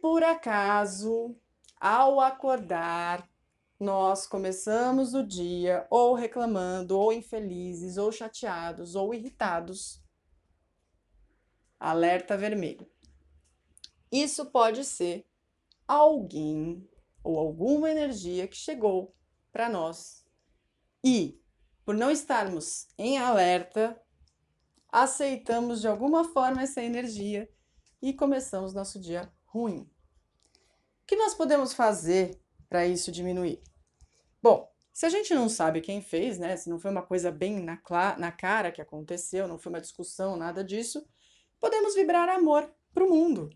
por acaso, ao acordar, nós começamos o dia ou reclamando, ou infelizes, ou chateados, ou irritados, alerta vermelho. Isso pode ser alguém ou alguma energia que chegou para nós. E, por não estarmos em alerta, aceitamos de alguma forma essa energia e começamos nosso dia ruim. O que nós podemos fazer para isso diminuir? Bom, se a gente não sabe quem fez, né? Se não foi uma coisa bem na, na cara que aconteceu, não foi uma discussão, nada disso, podemos vibrar amor para o mundo,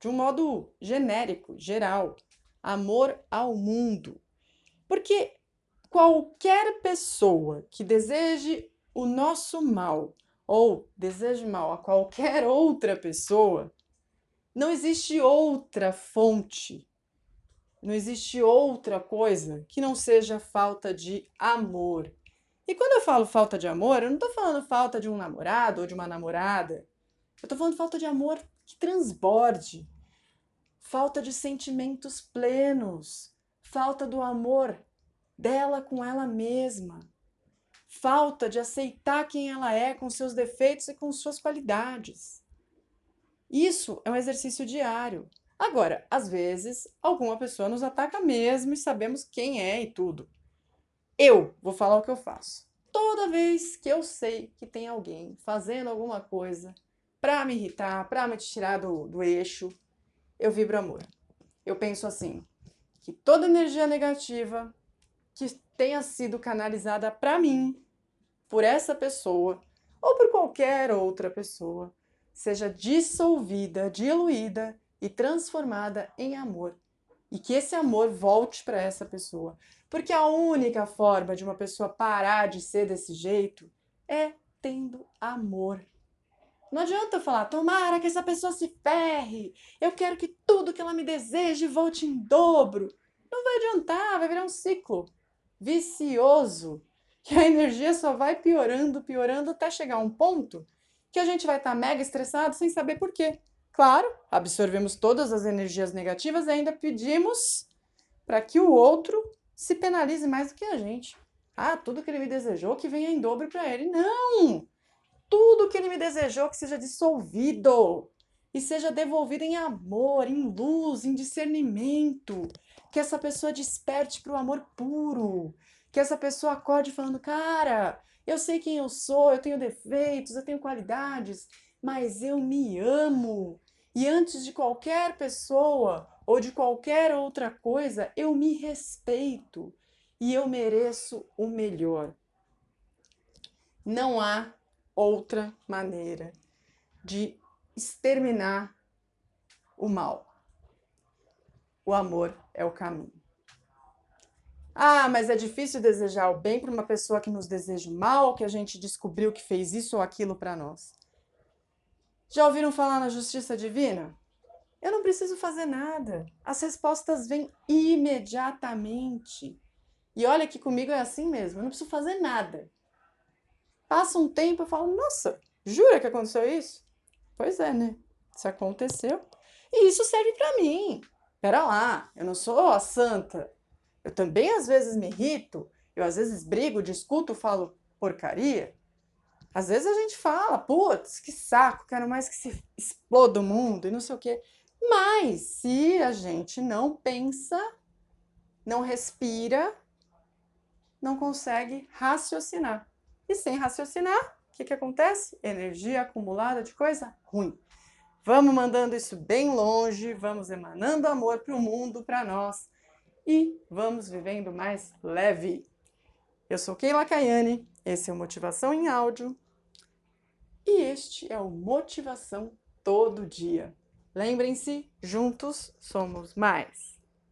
de um modo genérico, geral. Amor ao mundo. Porque qualquer pessoa que deseje o nosso mal ou deseje mal a qualquer outra pessoa, não existe outra fonte, não existe outra coisa que não seja falta de amor. E quando eu falo falta de amor, eu não estou falando falta de um namorado ou de uma namorada. Eu estou falando falta de amor que transborde, falta de sentimentos plenos, falta do amor dela com ela mesma, falta de aceitar quem ela é com seus defeitos e com suas qualidades. Isso é um exercício diário. Agora, às vezes, alguma pessoa nos ataca mesmo e sabemos quem é e tudo. Eu vou falar o que eu faço. Toda vez que eu sei que tem alguém fazendo alguma coisa para me irritar, para me tirar do, do eixo, eu vibro amor. Eu penso assim, que toda energia negativa que tenha sido canalizada para mim, por essa pessoa ou por qualquer outra pessoa, seja dissolvida, diluída e transformada em amor. E que esse amor volte para essa pessoa. Porque a única forma de uma pessoa parar de ser desse jeito é tendo amor. Não adianta falar, tomara que essa pessoa se ferre, eu quero que tudo que ela me deseje volte em dobro. Não vai adiantar, vai virar um ciclo vicioso, que a energia só vai piorando, piorando até chegar a um ponto que a gente vai estar tá mega estressado sem saber por quê. Claro, absorvemos todas as energias negativas e ainda pedimos para que o outro se penalize mais do que a gente. Ah, tudo que ele me desejou que venha em dobro para ele. Não! Tudo que ele me desejou que seja dissolvido e seja devolvido em amor, em luz, em discernimento, que essa pessoa desperte para o amor puro, que essa pessoa acorde falando: cara, eu sei quem eu sou, eu tenho defeitos, eu tenho qualidades, mas eu me amo. E antes de qualquer pessoa ou de qualquer outra coisa, eu me respeito e eu mereço o melhor. Não há outra maneira de exterminar o mal. O amor é o caminho. Ah, mas é difícil desejar o bem para uma pessoa que nos deseja o mal, que a gente descobriu que fez isso ou aquilo para nós. Já ouviram falar na justiça divina? Eu não preciso fazer nada. As respostas vêm imediatamente. E olha que comigo é assim mesmo, eu não preciso fazer nada. Passa um tempo e falo, nossa, jura que aconteceu isso? Pois é, né? Isso aconteceu. E isso serve para mim. Pera lá, eu não sou a santa. Eu também às vezes me irrito, eu às vezes brigo, discuto, falo porcaria. Às vezes a gente fala, putz, que saco, quero mais que se exploda o mundo e não sei o quê. Mas se a gente não pensa, não respira, não consegue raciocinar. E sem raciocinar, que, que acontece? Energia acumulada de coisa ruim. Vamos mandando isso bem longe, vamos emanando amor para o mundo, para nós e vamos vivendo mais leve. Eu sou Keila Caiane, esse é o Motivação em Áudio e este é o Motivação Todo Dia. Lembrem-se, juntos somos mais.